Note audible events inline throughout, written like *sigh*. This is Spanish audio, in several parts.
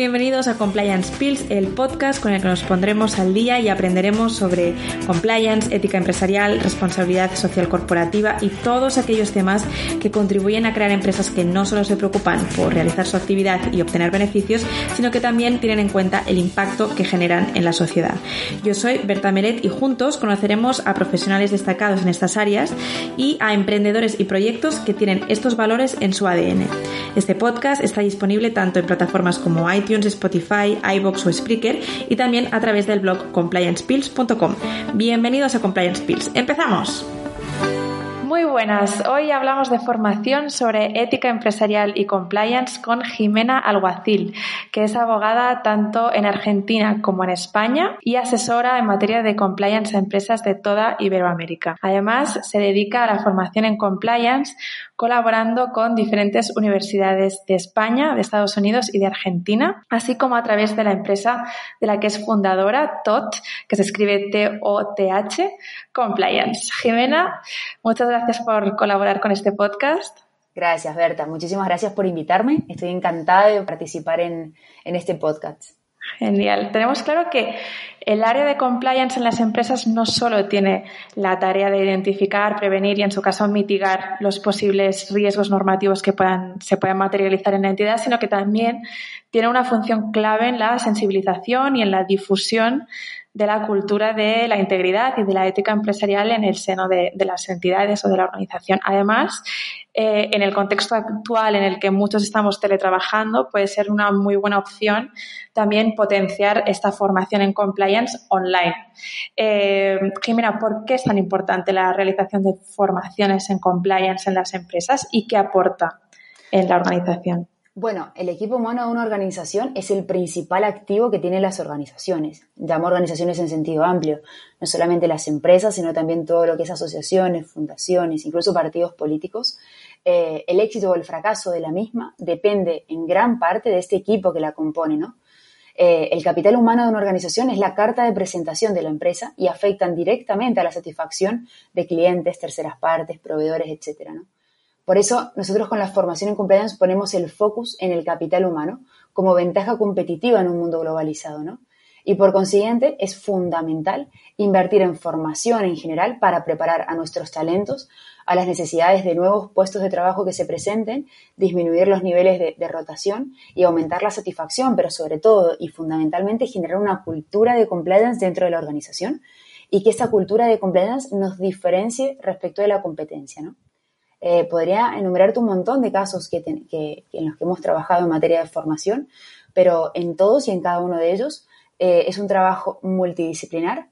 Bienvenidos a Compliance Pills, el podcast con el que nos pondremos al día y aprenderemos sobre compliance, ética empresarial, responsabilidad social corporativa y todos aquellos temas que contribuyen a crear empresas que no solo se preocupan por realizar su actividad y obtener beneficios, sino que también tienen en cuenta el impacto que generan en la sociedad. Yo soy Berta Meret y juntos conoceremos a profesionales destacados en estas áreas y a emprendedores y proyectos que tienen estos valores en su ADN. Este podcast está disponible tanto en plataformas como iTunes, Spotify, iBox o Spreaker y también a través del blog compliancepills.com. Bienvenidos a Compliance Pills. ¡Empezamos! Muy buenas. Hoy hablamos de formación sobre ética empresarial y compliance con Jimena Alguacil, que es abogada tanto en Argentina como en España y asesora en materia de compliance a empresas de toda Iberoamérica. Además, se dedica a la formación en compliance colaborando con diferentes universidades de España, de Estados Unidos y de Argentina, así como a través de la empresa de la que es fundadora, TOT, que se escribe T-O-T-H, Compliance. Jimena, muchas gracias por colaborar con este podcast. Gracias, Berta. Muchísimas gracias por invitarme. Estoy encantada de participar en, en este podcast. Genial. Tenemos claro que el área de compliance en las empresas no solo tiene la tarea de identificar, prevenir y, en su caso, mitigar los posibles riesgos normativos que puedan, se puedan materializar en la entidad, sino que también tiene una función clave en la sensibilización y en la difusión de la cultura de la integridad y de la ética empresarial en el seno de, las entidades o de la organización. Además, eh, en el contexto actual en el que muchos estamos teletrabajando, puede ser una muy buena opción también potenciar esta formación en compliance online. Eh, Jimena, ¿por qué es tan importante la realización de formaciones en compliance en las empresas y qué aporta en la organización? Bueno, el equipo humano de una organización es el principal activo que tienen las organizaciones. Llamo organizaciones en sentido amplio, no solamente las empresas, sino también todo lo que es asociaciones, fundaciones, incluso partidos políticos. Eh, el éxito o el fracaso de la misma depende en gran parte de este equipo que la compone, ¿no? Eh, el capital humano de una organización es la carta de presentación de la empresa y afectan directamente a la satisfacción de clientes, terceras partes, proveedores, etcétera, ¿no? Por eso, nosotros con la formación en compliance ponemos el focus en el capital humano como ventaja competitiva en un mundo globalizado, ¿no? Y por consiguiente, es fundamental invertir en formación en general para preparar a nuestros talentos a las necesidades de nuevos puestos de trabajo que se presenten, disminuir los niveles de, rotación y aumentar la satisfacción, pero sobre todo y fundamentalmente generar una cultura de compliance dentro de la organización y que esa cultura de compliance nos diferencie respecto de la competencia, ¿no? Eh, podría enumerarte un montón de casos que, en los que hemos trabajado en materia de formación, pero en todos y en cada uno de ellos eh, es un trabajo multidisciplinar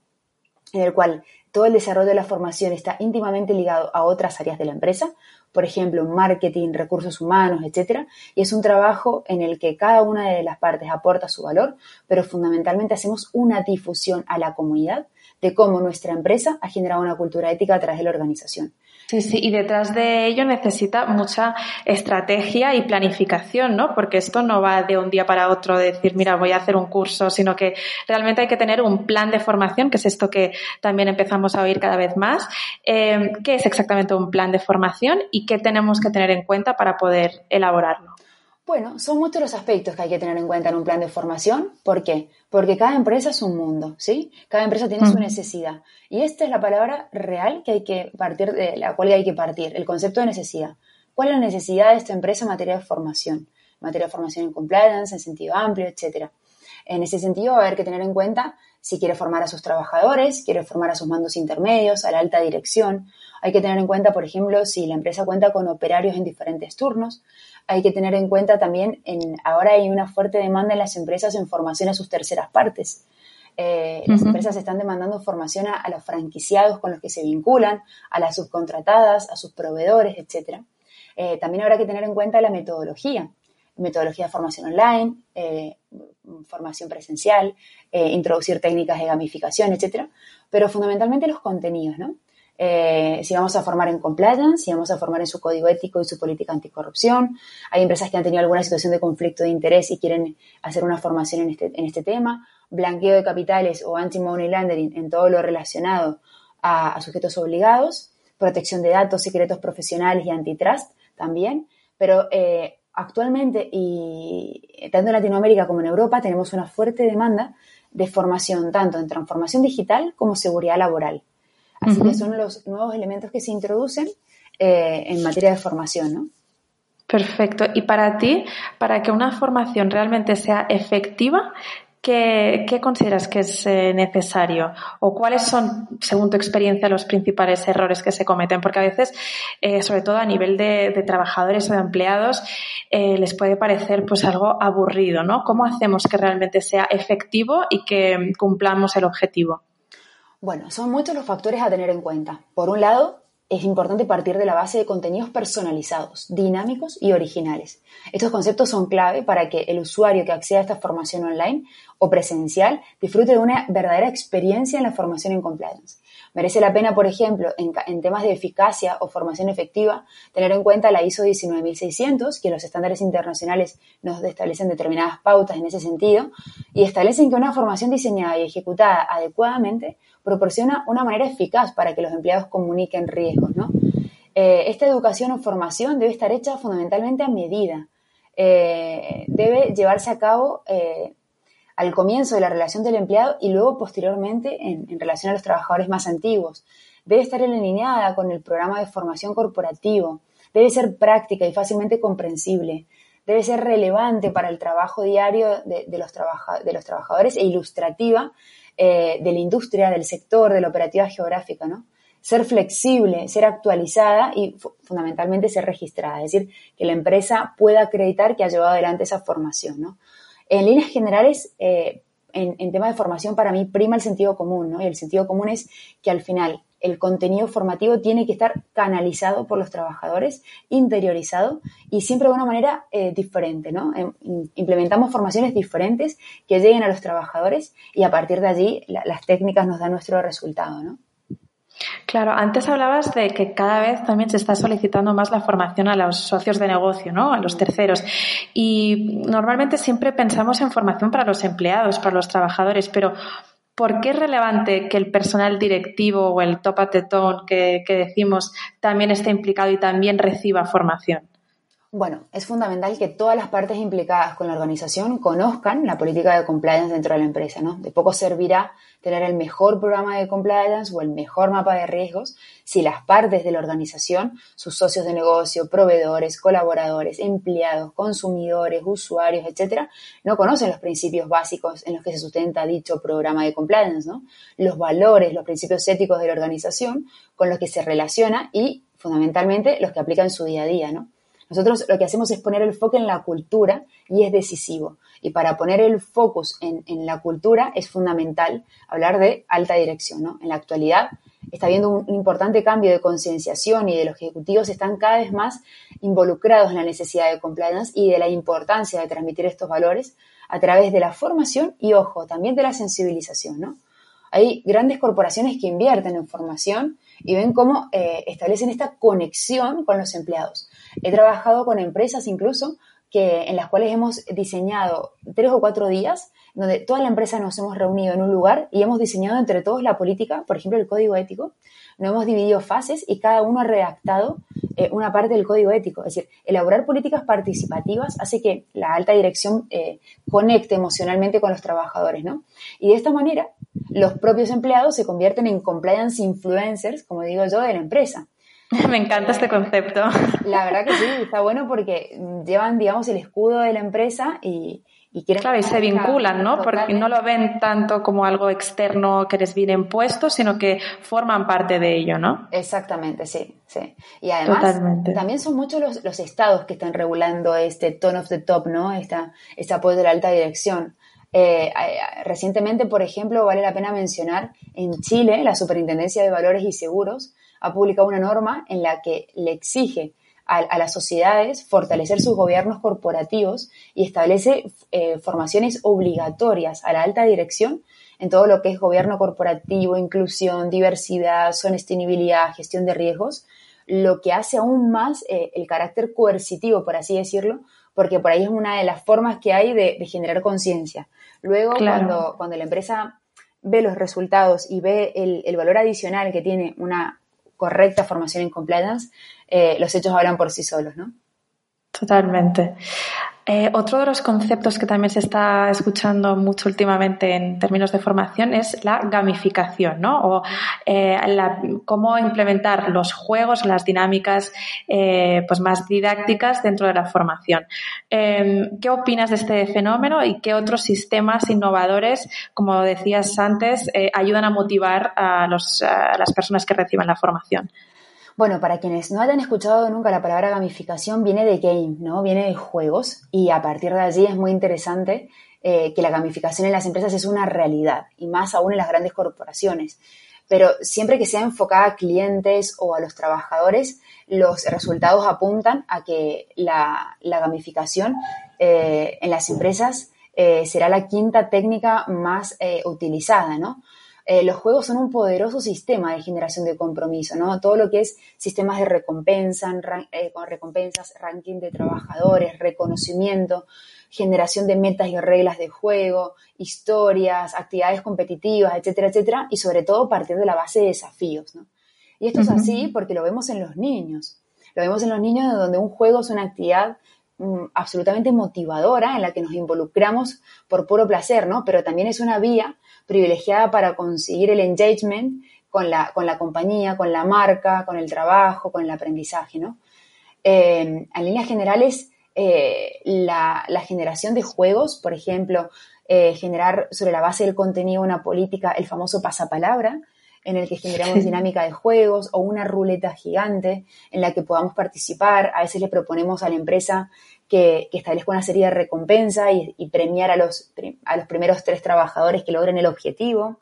en el cual todo el desarrollo de la formación está íntimamente ligado a otras áreas de la empresa, por ejemplo, marketing, recursos humanos, etcétera, y es un trabajo en el que cada una de las partes aporta su valor, pero fundamentalmente hacemos una difusión a la comunidad de cómo nuestra empresa ha generado una cultura ética a través de la organización. Sí, sí, y detrás de ello necesita mucha estrategia y planificación, ¿no? Porque esto no va de un día para otro de decir, mira, voy a hacer un curso, sino que realmente hay que tener un plan de formación, que es esto que también empezamos a oír cada vez más. Eh, ¿Qué es exactamente un plan de formación y qué tenemos que tener en cuenta para poder elaborarlo? Bueno, son muchos los aspectos que hay que tener en cuenta en un plan de formación. ¿Por qué? Porque cada empresa es un mundo, ¿sí? Cada empresa tiene su necesidad. Y esta es la palabra real que hay que partir, de la cual hay que partir, el concepto de necesidad. ¿Cuál es la necesidad de esta empresa en materia de formación? En materia de formación en compliance, en sentido amplio, etcétera. En ese sentido, va a haber que tener en cuenta si quiere formar a sus trabajadores, quiere formar a sus mandos intermedios, a la alta dirección. Hay que tener en cuenta, por ejemplo, si la empresa cuenta con operarios en diferentes turnos. Hay que tener en cuenta también, en, ahora hay una fuerte demanda en las empresas en formación a sus terceras partes. Eh, las empresas están demandando formación a, los franquiciados con los que se vinculan, a las subcontratadas, a sus proveedores, etc. Eh, también habrá que tener en cuenta la metodología metodología de formación online, eh, formación presencial, eh, introducir técnicas de gamificación, etcétera, pero fundamentalmente los contenidos, ¿no? Eh, si vamos a formar en compliance, si vamos a formar en su código ético y su política anticorrupción. Hay empresas que han tenido alguna situación de conflicto de interés y quieren hacer una formación en este, en este tema. Blanqueo de capitales o anti-money laundering en todo lo relacionado a, sujetos obligados. Protección de datos, secretos profesionales y antitrust también. Pero actualmente, y tanto en Latinoamérica como en Europa, tenemos una fuerte demanda de formación, tanto en transformación digital como seguridad laboral. Así que son los nuevos elementos que se introducen eh, en materia de formación, ¿no? Perfecto. Y para ti, para que una formación realmente sea efectiva, ¿Qué, consideras que es eh, necesario? ¿O cuáles son, según tu experiencia, los principales errores que se cometen? Porque a veces, eh, sobre todo a nivel de, trabajadores o de empleados, eh, les puede parecer pues algo aburrido, ¿no? ¿Cómo hacemos que realmente sea efectivo y que cumplamos el objetivo? Bueno, son muchos los factores a tener en cuenta. Por un lado, es importante partir de la base de contenidos personalizados, dinámicos y originales. Estos conceptos son clave para que el usuario que acceda a esta formación online o presencial disfrute de una verdadera experiencia en la formación en compliance. Merece la pena, por ejemplo, en, temas de eficacia o formación efectiva, tener en cuenta la ISO 19600, que los estándares internacionales nos establecen determinadas pautas en ese sentido, y establecen que una formación diseñada y ejecutada adecuadamente proporciona una manera eficaz para que los empleados comuniquen riesgos. ¿no? Eh, esta educación o formación debe estar hecha fundamentalmente a medida. Eh, debe llevarse a cabo eh, al comienzo de la relación del empleado y luego posteriormente en, relación a los trabajadores más antiguos. Debe estar alineada con el programa de formación corporativo. Debe ser práctica y fácilmente comprensible. Debe ser relevante para el trabajo diario de, los, trabajadores e ilustrativa eh, de la industria, del sector, de la operativa geográfica, ¿no? Ser flexible, ser actualizada y fundamentalmente ser registrada, es decir, que la empresa pueda acreditar que ha llevado adelante esa formación, ¿no? En líneas generales, eh, en, tema de formación, para mí prima el sentido común, ¿no? Y el sentido común es que al final el contenido formativo tiene que estar canalizado por los trabajadores, interiorizado y siempre de una manera eh, diferente, ¿no? Em, implementamos formaciones diferentes que lleguen a los trabajadores y a partir de allí las técnicas nos dan nuestro resultado, ¿no? Claro, antes hablabas de que cada vez también se está solicitando más la formación a los socios de negocio, ¿no? A los terceros. Y normalmente siempre pensamos en formación para los empleados, para los trabajadores, pero ¿por qué es relevante que el personal directivo o el top at the tone que, que decimos también esté implicado y también reciba formación? Bueno, es fundamental que todas las partes implicadas con la organización conozcan la política de compliance dentro de la empresa, ¿no? De poco servirá tener el mejor programa de compliance o el mejor mapa de riesgos si las partes de la organización, sus socios de negocio, proveedores, colaboradores, empleados, consumidores, usuarios, etcétera, no conocen los principios básicos en los que se sustenta dicho programa de compliance, ¿no? Los valores, los principios éticos de la organización con los que se relaciona y fundamentalmente los que aplican en su día a día, ¿no? Nosotros lo que hacemos es poner el foco en la cultura y es decisivo. Y para poner el focus en, la cultura es fundamental hablar de alta dirección. ¿no? En la actualidad está habiendo un, importante cambio de concienciación y de los ejecutivos están cada vez más involucrados en la necesidad de compliance y de la importancia de transmitir estos valores a través de la formación y, ojo, también de la sensibilización. ¿no? Hay grandes corporaciones que invierten en formación y ven cómo eh, establecen esta conexión con los empleados. He trabajado con empresas incluso que, en las cuales hemos diseñado tres o cuatro días, donde toda la empresa nos hemos reunido en un lugar y hemos diseñado entre todos la política, por ejemplo, el código ético. Nos hemos dividido fases y cada uno ha redactado eh, una parte del código ético. Es decir, elaborar políticas participativas hace que la alta dirección eh, conecte emocionalmente con los trabajadores, ¿no? Y de esta manera, los propios empleados se convierten en compliance influencers, como digo yo, de la empresa. *laughs* Me encanta este concepto. La verdad que sí, está bueno porque llevan, digamos, el escudo de la empresa y, y quieren... Claro, y se vinculan, ¿no? Porque no lo ven tanto como algo externo que les viene impuesto, sino que forman parte de ello, ¿no? Exactamente, sí, sí. Y además, también son muchos los, los, estados que están regulando este tone of the top, ¿no? Esta, este apoyo de la alta dirección. Eh, recientemente, por ejemplo, vale la pena mencionar, en Chile, la Superintendencia de Valores y Seguros ha publicado una norma en la que le exige a, las sociedades fortalecer sus gobiernos corporativos y establece eh, formaciones obligatorias a la alta dirección en todo lo que es gobierno corporativo, inclusión, diversidad, sostenibilidad, gestión de riesgos, lo que hace aún más eh, el carácter coercitivo, por así decirlo, porque por ahí es una de las formas que hay de, generar conciencia. Luego, cuando, cuando la empresa ve los resultados y ve el, el valor adicional que tiene una correcta formación en compliance, eh, los hechos hablan por sí solos, ¿no? Totalmente. Eh, otro de los conceptos que también se está escuchando mucho últimamente en términos de formación es la gamificación, ¿no? O eh, cómo implementar los juegos, las dinámicas pues más didácticas dentro de la formación. Em, ¿Qué opinas de este fenómeno y qué otros sistemas innovadores, como decías antes, ayudan a motivar a, a las personas que reciban la formación? Bueno, para quienes no hayan escuchado nunca la palabra gamificación, viene de game, ¿no? Viene de juegos y a partir de allí es muy interesante eh, que la gamificación en las empresas es una realidad y más aún en las grandes corporaciones. Pero siempre que sea enfocada a clientes o a los trabajadores, los resultados apuntan a que la, gamificación eh, en las empresas eh, será la quinta técnica más utilizada, ¿no? Eh, los juegos son un poderoso sistema de generación de compromiso, ¿no? Todo lo que es sistemas de recompensa, eh, con recompensas, ranking de trabajadores, reconocimiento, generación de metas y reglas de juego, historias, actividades competitivas, etcétera, etcétera, y sobre todo partir de la base de desafíos, ¿no? Y esto es así porque lo vemos en los niños. Lo vemos en los niños donde un juego es una actividad mm, absolutamente motivadora en la que nos involucramos por puro placer, ¿no? Pero también es una vía privilegiada para conseguir el engagement con la, con la compañía, con la marca, con el trabajo, con el aprendizaje, ¿no? Eh, en líneas generales, eh, la, generación de juegos, por ejemplo, eh, generar sobre la base del contenido una política, el famoso pasapalabra, en el que generamos dinámica de juegos o una ruleta gigante en la que podamos participar. A veces le proponemos a la empresa que, establezca una serie de recompensas y, premiar a los, a los primeros tres trabajadores que logren el objetivo.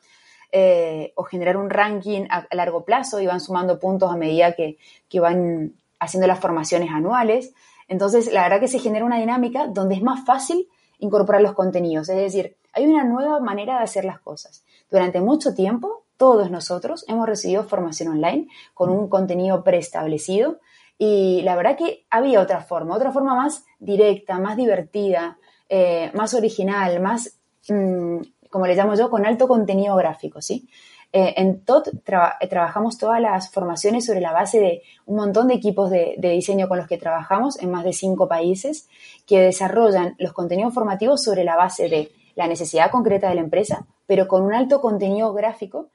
Eh, o generar un ranking a, largo plazo y van sumando puntos a medida que, que van haciendo las formaciones anuales. Entonces, la verdad que se genera una dinámica donde es más fácil incorporar los contenidos. Es decir, hay una nueva manera de hacer las cosas. Durante mucho tiempo, todos nosotros hemos recibido formación online con un contenido preestablecido y la verdad que había otra forma, otra forma más directa, más divertida, eh, más original, más, mm, como le llamo yo, con alto contenido gráfico, ¿sí? Eh, en TOT eh, trabajamos todas las formaciones sobre la base de un montón de equipos de, de, diseño con los que trabajamos en más de cinco países que desarrollan los contenidos formativos sobre la base de la necesidad concreta de la empresa, pero con un alto contenido gráfico,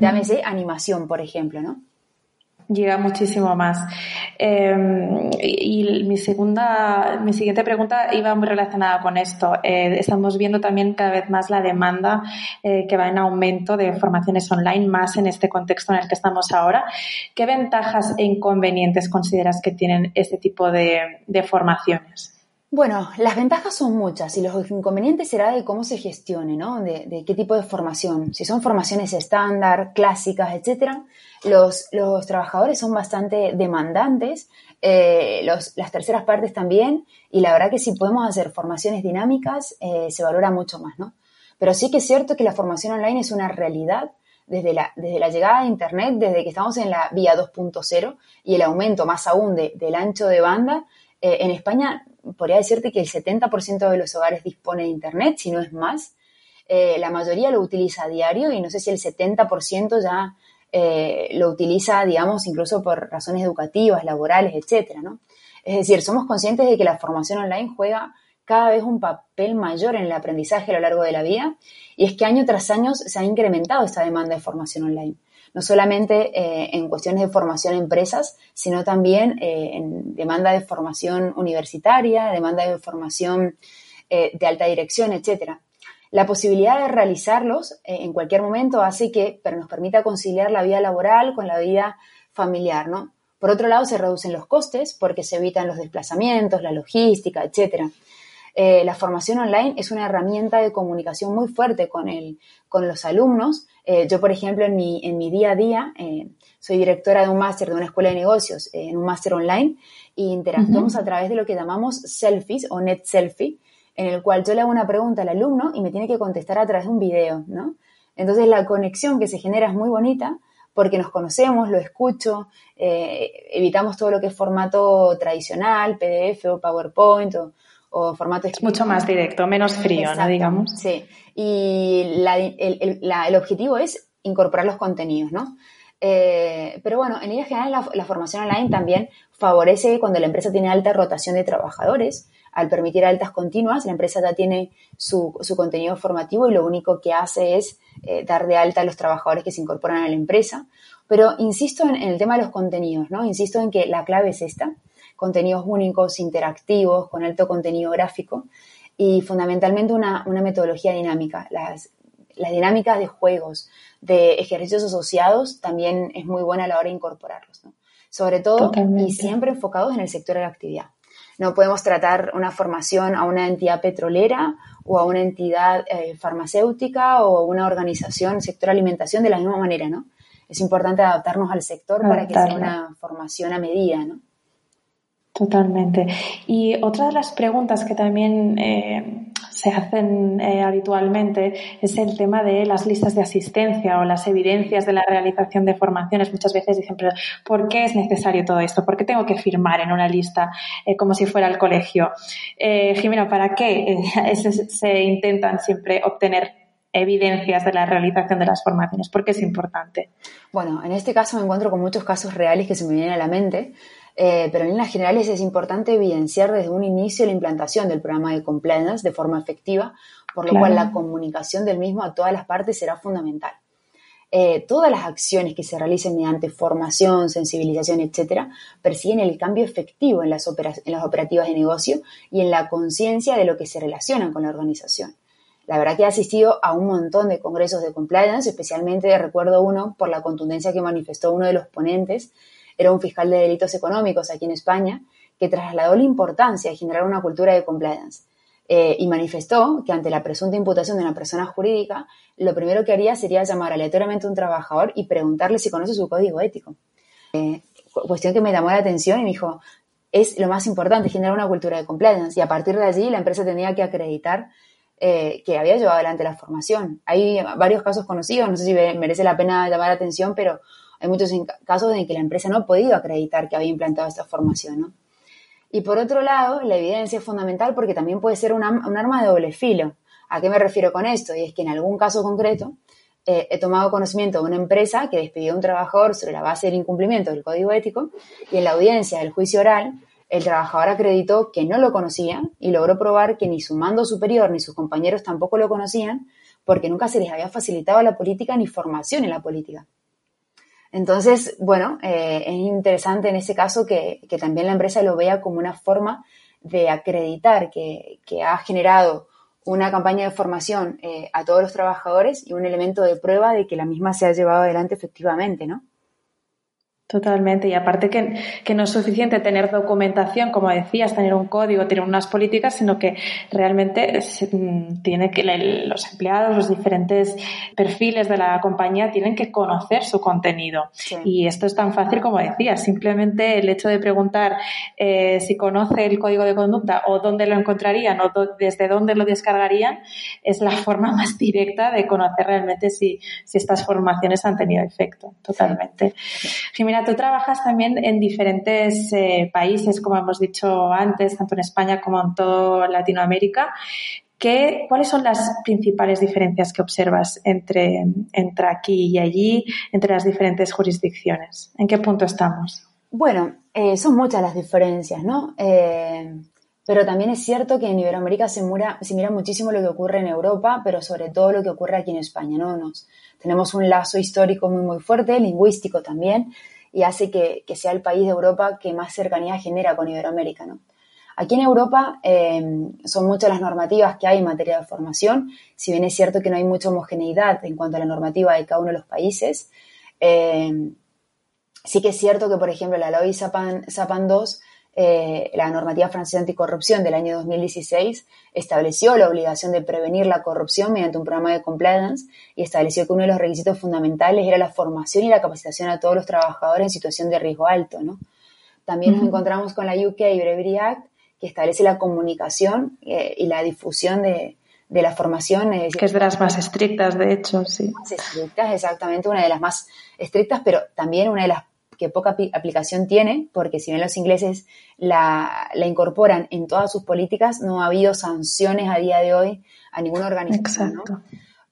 llámese animación, por ejemplo, ¿no? llega muchísimo más. Em, y mi segunda, mi siguiente pregunta iba muy relacionada con esto. Eh, estamos viendo también cada vez más la demanda eh, que va en aumento de formaciones online, más en este contexto en el que estamos ahora. ¿Qué ventajas e inconvenientes consideras que tienen este tipo de, de formaciones? Bueno, las ventajas son muchas y los inconvenientes será de cómo se gestione, ¿no? De, qué tipo de formación. Si son formaciones estándar, clásicas, etcétera, los, los trabajadores son bastante demandantes, eh, las terceras partes también, y la verdad que si podemos hacer formaciones dinámicas, eh, se valora mucho más, ¿no? Pero sí que es cierto que la formación online es una realidad desde la, desde la llegada de Internet, desde que estamos en la vía 2.0 y el aumento más aún del ancho de banda, eh, en España podría decirte que el 70% de los hogares dispone de Internet, si no es más. Eh, la mayoría lo utiliza a diario y no sé si el 70% ya eh, lo utiliza, digamos, incluso por razones educativas, laborales, etcétera, ¿no? Es decir, somos conscientes de que la formación online juega cada vez un papel mayor en el aprendizaje a lo largo de la vida y es que año tras año se ha incrementado esta demanda de formación online. No solamente eh, en cuestiones de formación empresas, sino también eh, en demanda de formación universitaria, demanda de formación de alta dirección, etcétera. La posibilidad de realizarlos en cualquier momento hace que pero nos permita conciliar la vida laboral con la vida familiar, ¿no? Por otro lado, se reducen los costes porque se evitan los desplazamientos, la logística, etcétera. Eh, la formación online es una herramienta de comunicación muy fuerte con, el, con los alumnos. Eh, yo, por ejemplo, en mi, en mi día a día, eh, soy directora de un máster de una escuela de negocios, en un máster online, e interactuamos a través de lo que llamamos selfies o net selfie, en el cual yo le hago una pregunta al alumno y me tiene que contestar a través de un video, ¿no? Entonces la conexión que se genera es muy bonita porque nos conocemos, lo escucho, evitamos todo lo que es formato tradicional, PDF o PowerPoint o, o formato Es mucho más directo, menos frío, ¿no? Digamos. Sí. Y el, objetivo es incorporar los contenidos, ¿no? Eh, pero bueno, en línea general la, formación online también favorece cuando la empresa tiene alta rotación de trabajadores. Al permitir altas continuas, la empresa ya tiene su, contenido formativo y lo único que hace es eh, dar de alta a los trabajadores que se incorporan a la empresa. Pero insisto en, en el tema de los contenidos, ¿no? Insisto en que la clave es esta contenidos únicos, interactivos, con alto contenido gráfico y fundamentalmente una, metodología dinámica. Las, dinámicas de juegos, de ejercicios asociados, también es muy buena a la hora de incorporarlos. Sobre todo y siempre enfocados en el sector de la actividad. No podemos tratar una formación a una entidad petrolera o a una entidad eh, farmacéutica o a una organización sector alimentación de la misma manera, ¿no? Es importante adaptarnos al sector para que sea una formación a medida, ¿no? Totalmente. Y otra de las preguntas que también eh, se hacen eh, habitualmente es el tema de las listas de asistencia o las evidencias de la realización de formaciones. Muchas veces dicen, pero ¿por qué es necesario todo esto? ¿Por qué tengo que firmar en una lista eh, como si fuera el colegio? Jimena, ¿para qué *laughs* se intentan siempre obtener evidencias de la realización de las formaciones? ¿Por qué es importante? Bueno, en este caso me encuentro con muchos casos reales que se me vienen a la mente. Eh, pero en líneas generales es importante evidenciar desde un inicio la implantación del programa de compliance de forma efectiva, por lo cual la comunicación del mismo a todas las partes será fundamental. Eh, todas las acciones que se realicen mediante formación, sensibilización, etcétera, persiguen el cambio efectivo en las, en las operativas de negocio y en la conciencia de lo que se relaciona con la organización. La verdad que he asistido a un montón de congresos de compliance, especialmente recuerdo uno por la contundencia que manifestó uno de los ponentes, era un fiscal de delitos económicos aquí en España, que trasladó la importancia de generar una cultura de compliance. Eh, y manifestó que ante la presunta imputación de una persona jurídica, lo primero que haría sería llamar aleatoriamente a un trabajador y preguntarle si conoce su código ético. Eh, cuestión que me llamó la atención y me dijo, es lo más importante, generar una cultura de compliance. Y a partir de allí la empresa tenía que acreditar eh, que había llevado adelante la formación. Hay varios casos conocidos, no sé si merece la pena llamar la atención, pero hay muchos casos en que la empresa no ha podido acreditar que había implantado esta formación, ¿no? Y por otro lado, la evidencia es fundamental porque también puede ser un arma de doble filo. ¿A qué me refiero con esto? Y es que en algún caso concreto eh, he tomado conocimiento de una empresa que despidió a un trabajador sobre la base del incumplimiento del código ético y en la audiencia del juicio oral el trabajador acreditó que no lo conocía y logró probar que ni su mando superior ni sus compañeros tampoco lo conocían porque nunca se les había facilitado la política ni formación en la política. Entonces, bueno, eh, es interesante en ese caso que, también la empresa lo vea como una forma de acreditar que, ha generado una campaña de formación eh, a todos los trabajadores y un elemento de prueba de que la misma se ha llevado adelante efectivamente, ¿no? Totalmente. Y aparte que, que, no es suficiente tener documentación, como decías, tener un código, tener unas políticas, sino que realmente mm, tiene que los empleados, los diferentes perfiles de la compañía tienen que conocer su contenido. Y esto es tan fácil como decías. Simplemente el hecho de preguntar eh, si conoce el código de conducta o dónde lo encontrarían o desde dónde lo descargarían es la *laughs* forma más directa de conocer realmente si, si estas formaciones han tenido efecto. Totalmente tú trabajas también en diferentes eh, países, como hemos dicho antes, tanto en España como en toda Latinoamérica. ¿Qué, ¿Cuáles son las principales diferencias que observas entre, entre aquí y allí, entre las diferentes jurisdicciones? ¿En qué punto estamos? Bueno, eh, son muchas las diferencias, ¿no? Eh, Pero también es cierto que en Iberoamérica se, se mira muchísimo lo que ocurre en Europa, pero sobre todo lo que ocurre aquí en España, ¿no? Nos, tenemos un lazo histórico muy, muy fuerte, lingüístico también, y hace que, sea el país de Europa que más cercanía genera con Iberoamérica, ¿no? Aquí en Europa eh, son muchas las normativas que hay en materia de formación, si bien es cierto que no hay mucha homogeneidad en cuanto a la normativa de cada uno de los países. Eh, sí que es cierto que, por ejemplo, la ley SAPAN, SAPAN 2, eh, la normativa francesa anticorrupción del año 2016, estableció la obligación de prevenir la corrupción mediante un programa de compliance y estableció que uno de los requisitos fundamentales era la formación y la capacitación a todos los trabajadores en situación de riesgo alto. ¿no? También nos encontramos con la UK Bravery Act, que establece la comunicación eh, y la difusión de, la formación. que es de las más estrictas, de hecho, sí. Más estrictas, exactamente, una de las más estrictas, pero también una de las que poca aplicación tiene, porque si bien los ingleses la, incorporan en todas sus políticas, no ha habido sanciones a día de hoy a ninguna organización. Exacto.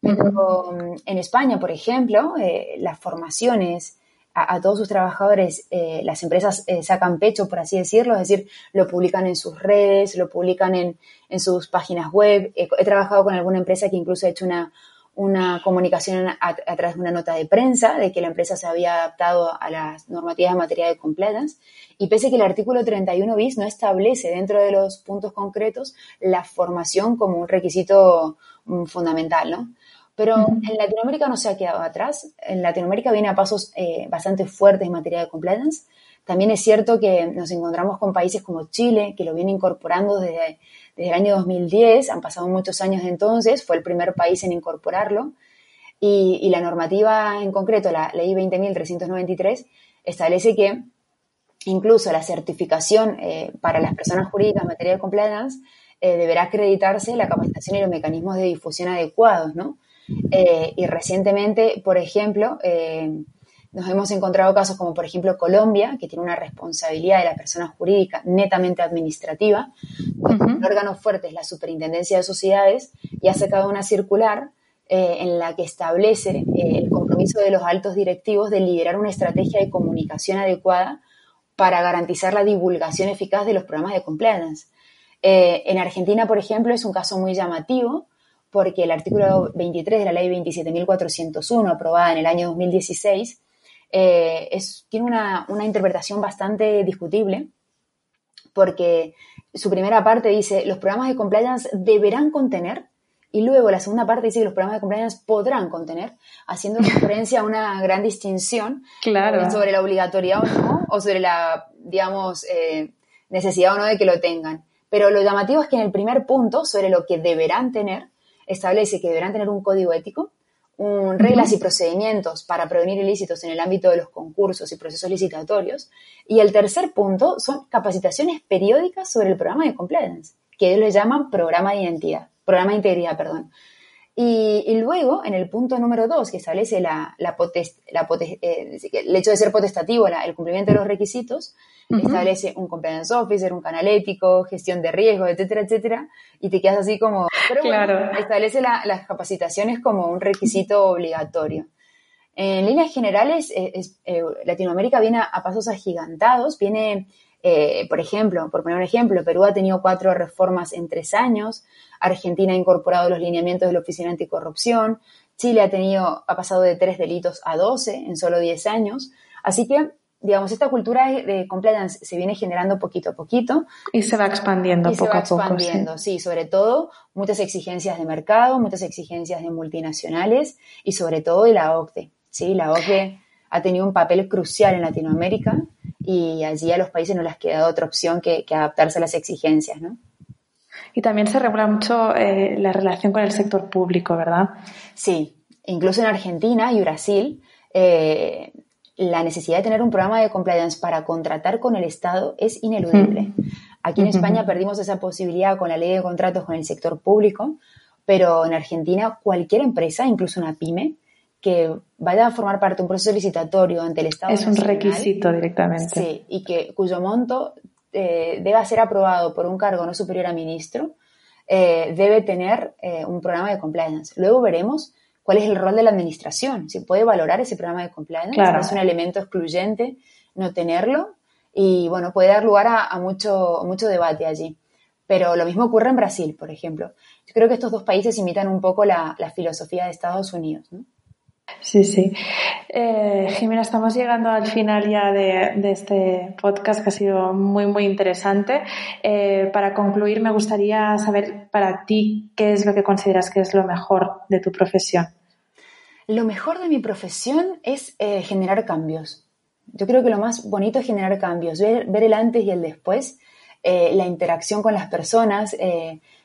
Pero mm, en España, por ejemplo, eh, las formaciones a, todos sus trabajadores, eh, las empresas eh, sacan pecho, por así decirlo, es decir, lo publican en sus redes, lo publican en, sus páginas web. he trabajado con alguna empresa que incluso ha hecho una, una comunicación a, través de una nota de prensa de que la empresa se había adaptado a las normativas en materia de compliance y pese a que el artículo 31 bis no establece dentro de los puntos concretos la formación como un requisito mm, fundamental, ¿no? Pero en Latinoamérica no se ha quedado atrás. En Latinoamérica viene a pasos eh, bastante fuertes en materia de compliance. También es cierto que nos encontramos con países como Chile, que lo viene incorporando desde, desde el año 2010. Han pasado muchos años entonces, fue el primer país en incorporarlo. Y, la normativa en concreto, la ley 20.393, establece que incluso la certificación eh, para las personas jurídicas en materia de compliance eh, deberá acreditarse la capacitación y los mecanismos de difusión adecuados, ¿no? Eh, y recientemente, por ejemplo, nos hemos encontrado casos como, por ejemplo, Colombia, que tiene una responsabilidad de la persona jurídica netamente administrativa, el órgano fuerte es la Superintendencia de Sociedades, y ha sacado una circular eh, en la que establece el compromiso de los altos directivos de liderar una estrategia de comunicación adecuada para garantizar la divulgación eficaz de los programas de compliance. en Argentina, por ejemplo, es un caso muy llamativo porque el artículo 23 de la ley 27.401, aprobada en el año 2016, eh, es, tiene una, interpretación bastante discutible, porque su primera parte dice, los programas de compliance deberán contener, y luego la segunda parte dice que los programas de compliance podrán contener, haciendo *laughs* referencia a una gran distinción claro. sobre la obligatoriedad o no, o sobre la, digamos, eh, necesidad o no de que lo tengan. Pero lo llamativo es que en el primer punto, sobre lo que deberán tener, establece que deberán tener un código ético, reglas y procedimientos para prevenir ilícitos en el ámbito de los concursos y procesos licitatorios. Y el tercer punto son capacitaciones periódicas sobre el programa de compliance, que ellos le llaman programa de identidad, programa de integridad, perdón. Y, luego, en el punto número dos, que establece la, la, eh, el hecho de ser potestativo, el cumplimiento de los requisitos, establece un compliance officer, un canal ético, gestión de riesgos, etcétera, etcétera, y te quedas así como... Pero bueno, establece las capacitaciones como un requisito obligatorio. En líneas generales, eh, eh, Latinoamérica viene a, pasos agigantados, viene por ejemplo, por poner un ejemplo, Perú ha tenido cuatro reformas en tres años, Argentina ha incorporado los lineamientos de la Oficina Anticorrupción, Chile ha tenido, ha pasado de tres delitos a 12 en solo 10 años. Así que, digamos, esta cultura de compliance se viene generando poquito a poquito. Y se va expandiendo y poco se va a poco. expandiendo, sí. sobre todo muchas exigencias de mercado, muchas exigencias de multinacionales y sobre todo de la OCDE. Sí, la OCDE ha tenido un papel crucial en Latinoamérica y allí a los países no les ha quedado otra opción que, que adaptarse a las exigencias, ¿no? Y también se regula mucho eh, la relación con el sector público, ¿verdad? Sí, incluso en Argentina y Brasil, eh, la necesidad de tener un programa de compliance para contratar con el Estado es ineludible. Aquí en España perdimos esa posibilidad con la ley de contratos con el sector público, pero en Argentina cualquier empresa, incluso una pyme, que vaya a formar parte de un proceso licitatorio ante el Estado. Es un requisito directamente. Sí, y que cuyo monto eh, deba ser aprobado por un cargo no superior a ministro, eh, debe tener eh, un programa de compliance. Luego veremos cuál es el rol de la administración, si puede valorar ese programa de compliance, es un elemento excluyente no tenerlo y bueno, puede dar lugar a, mucho, mucho debate allí. Pero lo mismo ocurre en Brasil, por ejemplo. Yo creo que estos dos países imitan un poco la, filosofía de Estados Unidos. Sí, sí. Eh, Jimena, estamos llegando al final ya de, este podcast que ha sido muy, muy interesante. Eh, para concluir, me gustaría saber para ti qué es lo que consideras que es lo mejor de tu profesión. Lo mejor de mi profesión es eh, generar cambios. Yo creo que lo más bonito es generar cambios, ver, ver el antes y el después, la interacción con las personas,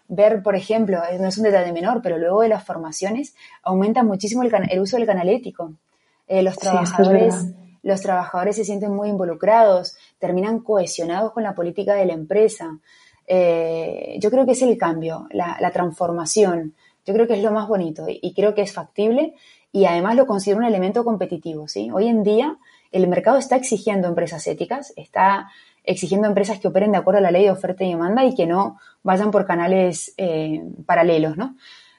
ver, por ejemplo, no es un detalle menor, pero luego de las formaciones aumenta muchísimo el, uso del canal ético. Eh, los, trabajadores, los trabajadores se sienten muy involucrados, terminan cohesionados con la política de la empresa. Eh, yo creo que es el cambio, la, transformación. Yo creo que es lo más bonito y, creo que es factible y además lo considero un elemento competitivo. ¿sí? Hoy en día el mercado está exigiendo empresas éticas, está exigiendo empresas que operen de acuerdo a la ley de oferta y demanda y que no vayan por canales eh, paralelos, ¿no?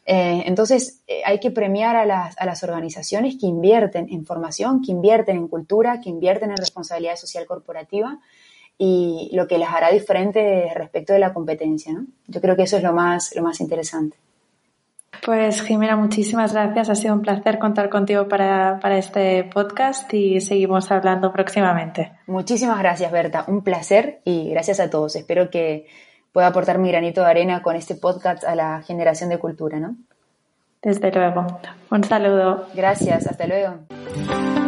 Eh, entonces, eh, hay que premiar a las, a las, organizaciones que invierten en formación, que invierten en cultura, que invierten en responsabilidad social corporativa y lo que las hará diferente respecto de la competencia, ¿no? Yo creo que eso es lo más, lo más interesante. Pues Jimena, muchísimas gracias. Ha sido un placer contar contigo para, este podcast y seguimos hablando próximamente. Muchísimas gracias, Berta. Un placer y gracias a todos. Espero que pueda aportar mi granito de arena con este podcast a la generación de cultura, ¿no? Desde luego. Un saludo. Gracias. Hasta luego.